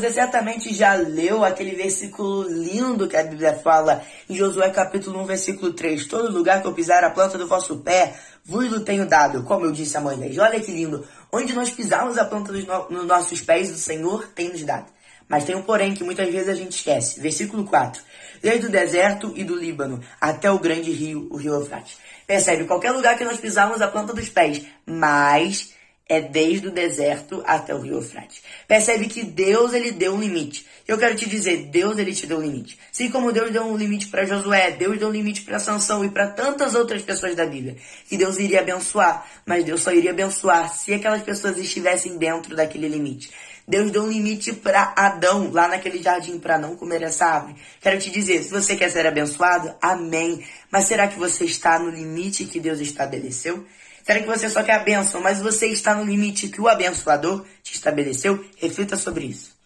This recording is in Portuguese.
você certamente já leu aquele versículo lindo que a Bíblia fala em Josué capítulo 1, versículo 3. Todo lugar que eu pisar a planta do vosso pé, vos tenho dado, como eu disse a Moisés. Olha que lindo. Onde nós pisarmos a planta dos no, nossos pés, o Senhor tem nos dado. Mas tem um porém que muitas vezes a gente esquece. Versículo 4. Desde o deserto e do Líbano até o grande rio, o rio Eufrates. Percebe? Qualquer lugar que nós pisarmos a planta dos pés, mas é desde o deserto até o rio Eufrates. Percebe que Deus ele deu um limite. Eu quero te dizer, Deus ele te deu um limite. Assim como Deus deu um limite para Josué, Deus deu um limite para Sansão e para tantas outras pessoas da Bíblia, que Deus iria abençoar, mas Deus só iria abençoar se aquelas pessoas estivessem dentro daquele limite. Deus deu um limite para Adão lá naquele jardim para não comer essa árvore. Quero te dizer, se você quer ser abençoado, amém. Mas será que você está no limite que Deus estabeleceu? Será que você só quer a bênção, mas você está no limite que o abençoador te estabeleceu? Reflita sobre isso.